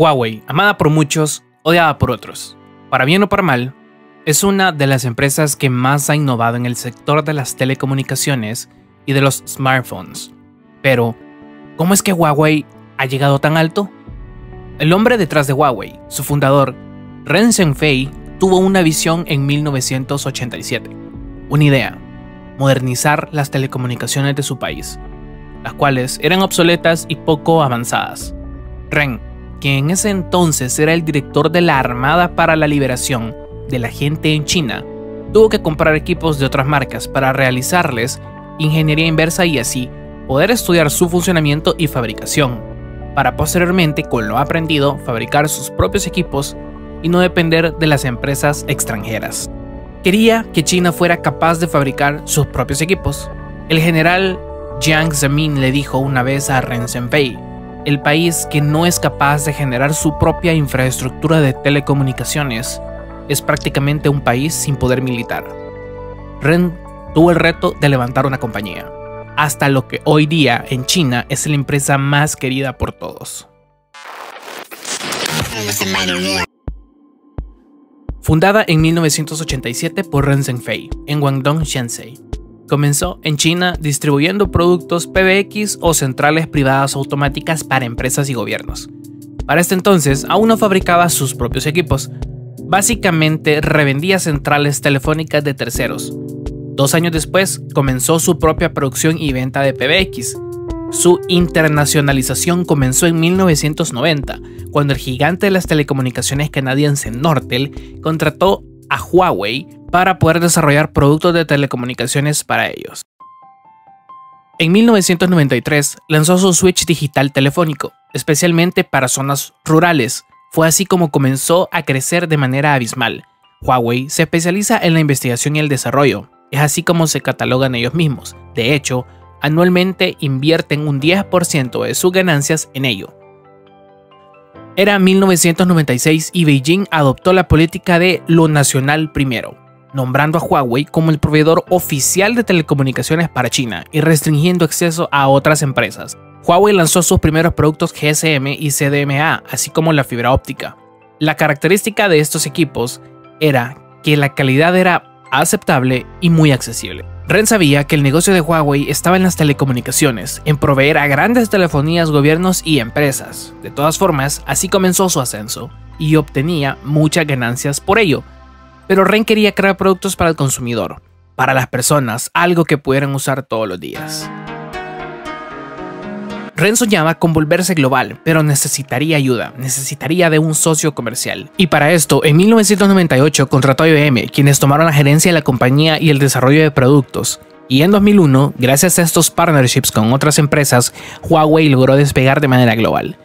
Huawei, amada por muchos, odiada por otros. Para bien o para mal, es una de las empresas que más ha innovado en el sector de las telecomunicaciones y de los smartphones. Pero, ¿cómo es que Huawei ha llegado tan alto? El hombre detrás de Huawei, su fundador, Ren Zhengfei, tuvo una visión en 1987. Una idea, modernizar las telecomunicaciones de su país, las cuales eran obsoletas y poco avanzadas. Ren quien en ese entonces era el director de la Armada para la Liberación de la gente en China, tuvo que comprar equipos de otras marcas para realizarles ingeniería inversa y así poder estudiar su funcionamiento y fabricación, para posteriormente, con lo aprendido, fabricar sus propios equipos y no depender de las empresas extranjeras. Quería que China fuera capaz de fabricar sus propios equipos. El general Jiang Zemin le dijo una vez a Ren Zhengfei, el país que no es capaz de generar su propia infraestructura de telecomunicaciones es prácticamente un país sin poder militar. Ren tuvo el reto de levantar una compañía, hasta lo que hoy día en China es la empresa más querida por todos. Fundada en 1987 por Ren Zhengfei en Guangdong, Shenzhen, Comenzó en China distribuyendo productos PBX o centrales privadas automáticas para empresas y gobiernos. Para este entonces aún no fabricaba sus propios equipos. Básicamente revendía centrales telefónicas de terceros. Dos años después comenzó su propia producción y venta de PBX. Su internacionalización comenzó en 1990, cuando el gigante de las telecomunicaciones canadiense Nortel contrató a Huawei para poder desarrollar productos de telecomunicaciones para ellos. En 1993 lanzó su Switch digital telefónico, especialmente para zonas rurales. Fue así como comenzó a crecer de manera abismal. Huawei se especializa en la investigación y el desarrollo, es así como se catalogan ellos mismos. De hecho, anualmente invierten un 10% de sus ganancias en ello. Era 1996 y Beijing adoptó la política de lo nacional primero, nombrando a Huawei como el proveedor oficial de telecomunicaciones para China y restringiendo acceso a otras empresas. Huawei lanzó sus primeros productos GSM y CDMA, así como la fibra óptica. La característica de estos equipos era que la calidad era aceptable y muy accesible. Ren sabía que el negocio de Huawei estaba en las telecomunicaciones, en proveer a grandes telefonías, gobiernos y empresas. De todas formas, así comenzó su ascenso y obtenía muchas ganancias por ello, pero Ren quería crear productos para el consumidor, para las personas, algo que pudieran usar todos los días. Ren soñaba con volverse global, pero necesitaría ayuda, necesitaría de un socio comercial. Y para esto, en 1998 contrató a IBM, quienes tomaron la gerencia de la compañía y el desarrollo de productos. Y en 2001, gracias a estos partnerships con otras empresas, Huawei logró despegar de manera global.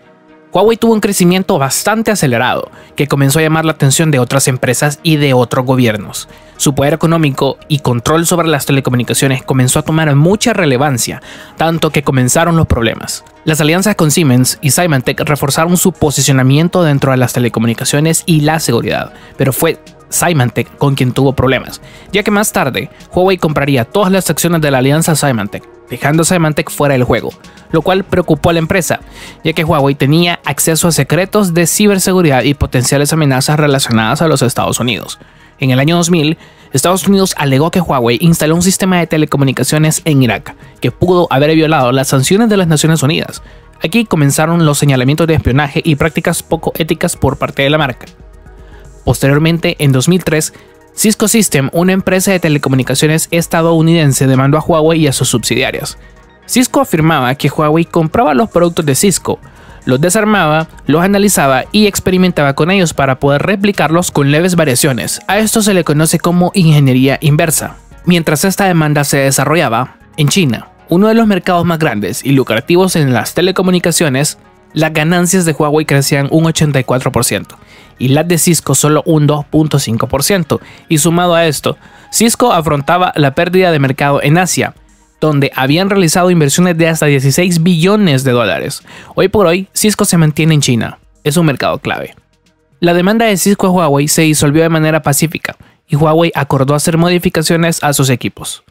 Huawei tuvo un crecimiento bastante acelerado, que comenzó a llamar la atención de otras empresas y de otros gobiernos. Su poder económico y control sobre las telecomunicaciones comenzó a tomar mucha relevancia, tanto que comenzaron los problemas. Las alianzas con Siemens y Symantec reforzaron su posicionamiento dentro de las telecomunicaciones y la seguridad, pero fue Symantec con quien tuvo problemas, ya que más tarde Huawei compraría todas las acciones de la alianza Symantec, dejando a Symantec fuera del juego lo cual preocupó a la empresa, ya que Huawei tenía acceso a secretos de ciberseguridad y potenciales amenazas relacionadas a los Estados Unidos. En el año 2000, Estados Unidos alegó que Huawei instaló un sistema de telecomunicaciones en Irak, que pudo haber violado las sanciones de las Naciones Unidas. Aquí comenzaron los señalamientos de espionaje y prácticas poco éticas por parte de la marca. Posteriormente, en 2003, Cisco System, una empresa de telecomunicaciones estadounidense, demandó a Huawei y a sus subsidiarias. Cisco afirmaba que Huawei compraba los productos de Cisco, los desarmaba, los analizaba y experimentaba con ellos para poder replicarlos con leves variaciones. A esto se le conoce como ingeniería inversa. Mientras esta demanda se desarrollaba, en China, uno de los mercados más grandes y lucrativos en las telecomunicaciones, las ganancias de Huawei crecían un 84% y las de Cisco solo un 2.5%. Y sumado a esto, Cisco afrontaba la pérdida de mercado en Asia, donde habían realizado inversiones de hasta 16 billones de dólares. Hoy por hoy, Cisco se mantiene en China. Es un mercado clave. La demanda de Cisco a Huawei se disolvió de manera pacífica y Huawei acordó hacer modificaciones a sus equipos.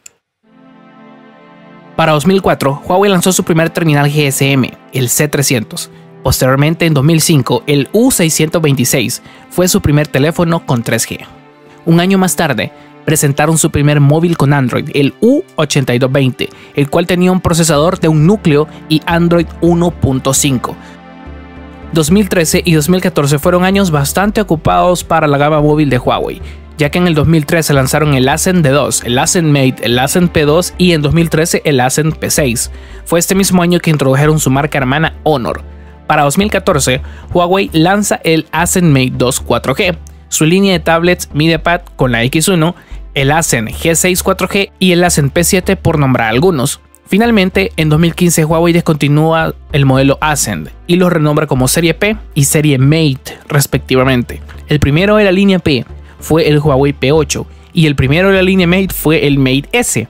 Para 2004, Huawei lanzó su primer terminal GSM, el C300. Posteriormente, en 2005, el U626 fue su primer teléfono con 3G. Un año más tarde, presentaron su primer móvil con Android, el U8220, el cual tenía un procesador de un núcleo y Android 1.5. 2013 y 2014 fueron años bastante ocupados para la gama móvil de Huawei, ya que en el 2013 lanzaron el Ascend D2, el Ascend Mate, el Ascend P2 y en 2013 el Ascend P6. Fue este mismo año que introdujeron su marca hermana Honor. Para 2014, Huawei lanza el Ascend Mate 2 4G, su línea de tablets MediaPad con la X1, el Ascend G6 4G y el Ascend P7 por nombrar algunos. Finalmente, en 2015 Huawei descontinúa el modelo Ascend y los renombra como Serie P y Serie Mate respectivamente. El primero de la línea P fue el Huawei P8 y el primero de la línea Mate fue el Mate S.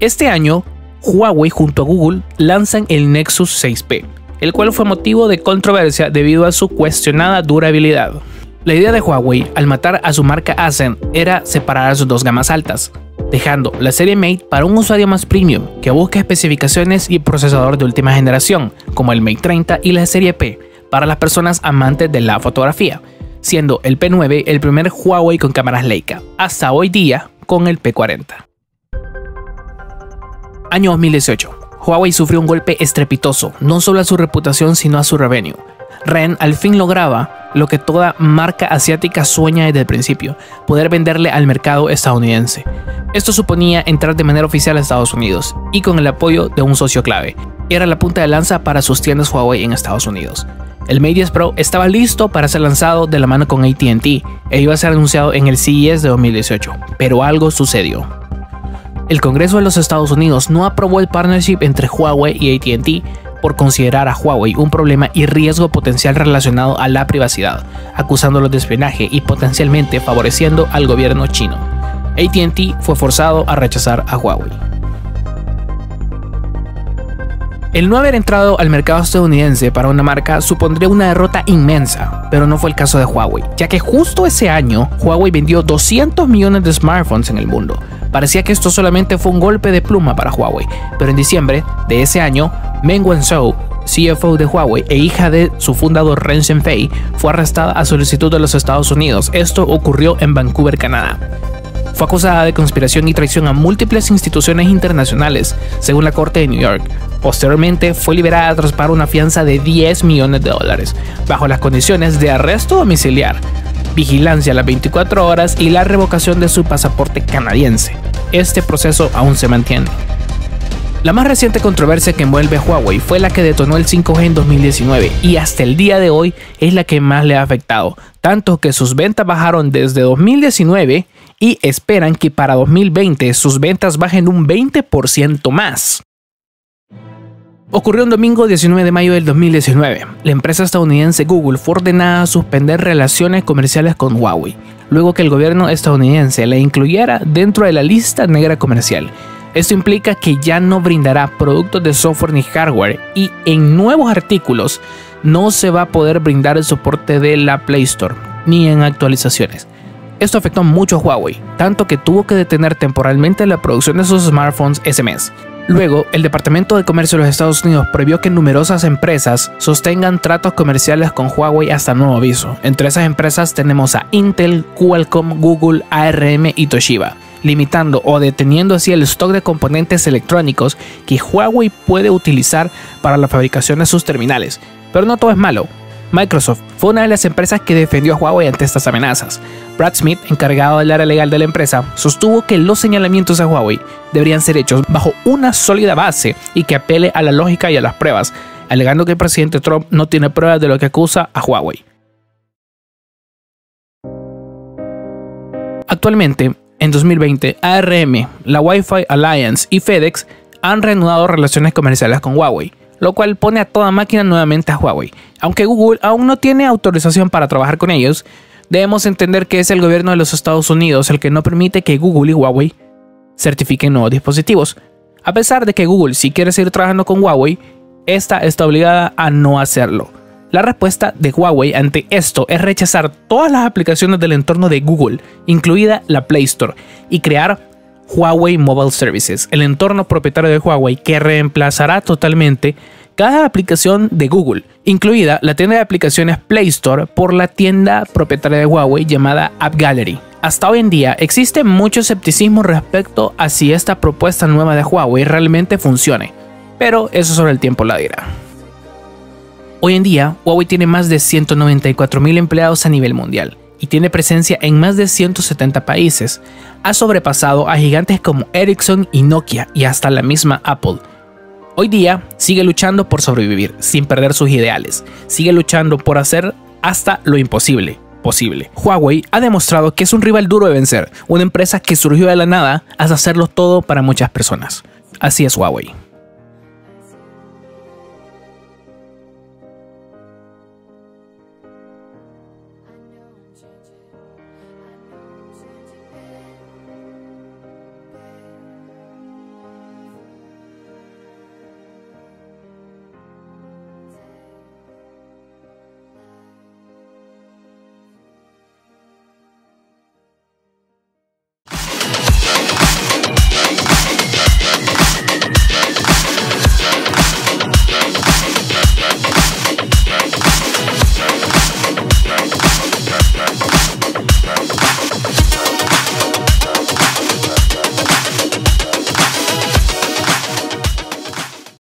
Este año, Huawei junto a Google lanzan el Nexus 6P, el cual fue motivo de controversia debido a su cuestionada durabilidad. La idea de Huawei al matar a su marca Ascend era separar sus dos gamas altas, dejando la serie Mate para un usuario más premium que busca especificaciones y procesador de última generación, como el Mate 30 y la serie P, para las personas amantes de la fotografía, siendo el P9 el primer Huawei con cámaras Leica, hasta hoy día con el P40. Año 2018. Huawei sufrió un golpe estrepitoso, no solo a su reputación sino a su revenue. Ren al fin lograba lo que toda marca asiática sueña desde el principio, poder venderle al mercado estadounidense. Esto suponía entrar de manera oficial a Estados Unidos y con el apoyo de un socio clave. Era la punta de lanza para sus tiendas Huawei en Estados Unidos. El Mate 10 Pro estaba listo para ser lanzado de la mano con ATT e iba a ser anunciado en el CES de 2018, pero algo sucedió. El Congreso de los Estados Unidos no aprobó el partnership entre Huawei y ATT por considerar a Huawei un problema y riesgo potencial relacionado a la privacidad, acusándolo de espionaje y potencialmente favoreciendo al gobierno chino. ATT fue forzado a rechazar a Huawei. El no haber entrado al mercado estadounidense para una marca supondría una derrota inmensa, pero no fue el caso de Huawei, ya que justo ese año Huawei vendió 200 millones de smartphones en el mundo. Parecía que esto solamente fue un golpe de pluma para Huawei, pero en diciembre de ese año, Meng Wanzhou, CFO de Huawei e hija de su fundador Ren Zhengfei, fue arrestada a solicitud de los Estados Unidos. Esto ocurrió en Vancouver, Canadá. Fue acusada de conspiración y traición a múltiples instituciones internacionales, según la Corte de New York. Posteriormente fue liberada tras pagar una fianza de 10 millones de dólares, bajo las condiciones de arresto domiciliar, vigilancia a las 24 horas y la revocación de su pasaporte canadiense. Este proceso aún se mantiene. La más reciente controversia que envuelve a Huawei fue la que detonó el 5G en 2019 y hasta el día de hoy es la que más le ha afectado, tanto que sus ventas bajaron desde 2019 y esperan que para 2020 sus ventas bajen un 20% más. Ocurrió un domingo 19 de mayo del 2019. La empresa estadounidense Google fue ordenada a suspender relaciones comerciales con Huawei, luego que el gobierno estadounidense la incluyera dentro de la lista negra comercial esto implica que ya no brindará productos de software ni hardware y en nuevos artículos no se va a poder brindar el soporte de la Play Store ni en actualizaciones. Esto afectó mucho a Huawei, tanto que tuvo que detener temporalmente la producción de sus smartphones ese mes. Luego, el Departamento de Comercio de los Estados Unidos prohibió que numerosas empresas sostengan tratos comerciales con Huawei hasta nuevo aviso. Entre esas empresas tenemos a Intel, Qualcomm, Google, ARM y Toshiba limitando o deteniendo así el stock de componentes electrónicos que Huawei puede utilizar para la fabricación de sus terminales. Pero no todo es malo. Microsoft fue una de las empresas que defendió a Huawei ante estas amenazas. Brad Smith, encargado del área legal de la empresa, sostuvo que los señalamientos a Huawei deberían ser hechos bajo una sólida base y que apele a la lógica y a las pruebas, alegando que el presidente Trump no tiene pruebas de lo que acusa a Huawei. Actualmente, en 2020, ARM, la Wi-Fi Alliance y FedEx han reanudado relaciones comerciales con Huawei, lo cual pone a toda máquina nuevamente a Huawei. Aunque Google aún no tiene autorización para trabajar con ellos, debemos entender que es el gobierno de los Estados Unidos el que no permite que Google y Huawei certifiquen nuevos dispositivos. A pesar de que Google si quiere seguir trabajando con Huawei, esta está obligada a no hacerlo. La respuesta de Huawei ante esto es rechazar todas las aplicaciones del entorno de Google, incluida la Play Store, y crear Huawei Mobile Services, el entorno propietario de Huawei que reemplazará totalmente cada aplicación de Google, incluida la tienda de aplicaciones Play Store por la tienda propietaria de Huawei llamada App Gallery. Hasta hoy en día existe mucho escepticismo respecto a si esta propuesta nueva de Huawei realmente funcione, pero eso sobre el tiempo la dirá. Hoy en día, Huawei tiene más de 194.000 empleados a nivel mundial y tiene presencia en más de 170 países. Ha sobrepasado a gigantes como Ericsson y Nokia y hasta la misma Apple. Hoy día sigue luchando por sobrevivir sin perder sus ideales. Sigue luchando por hacer hasta lo imposible posible. Huawei ha demostrado que es un rival duro de vencer, una empresa que surgió de la nada hasta hacerlo todo para muchas personas. Así es Huawei.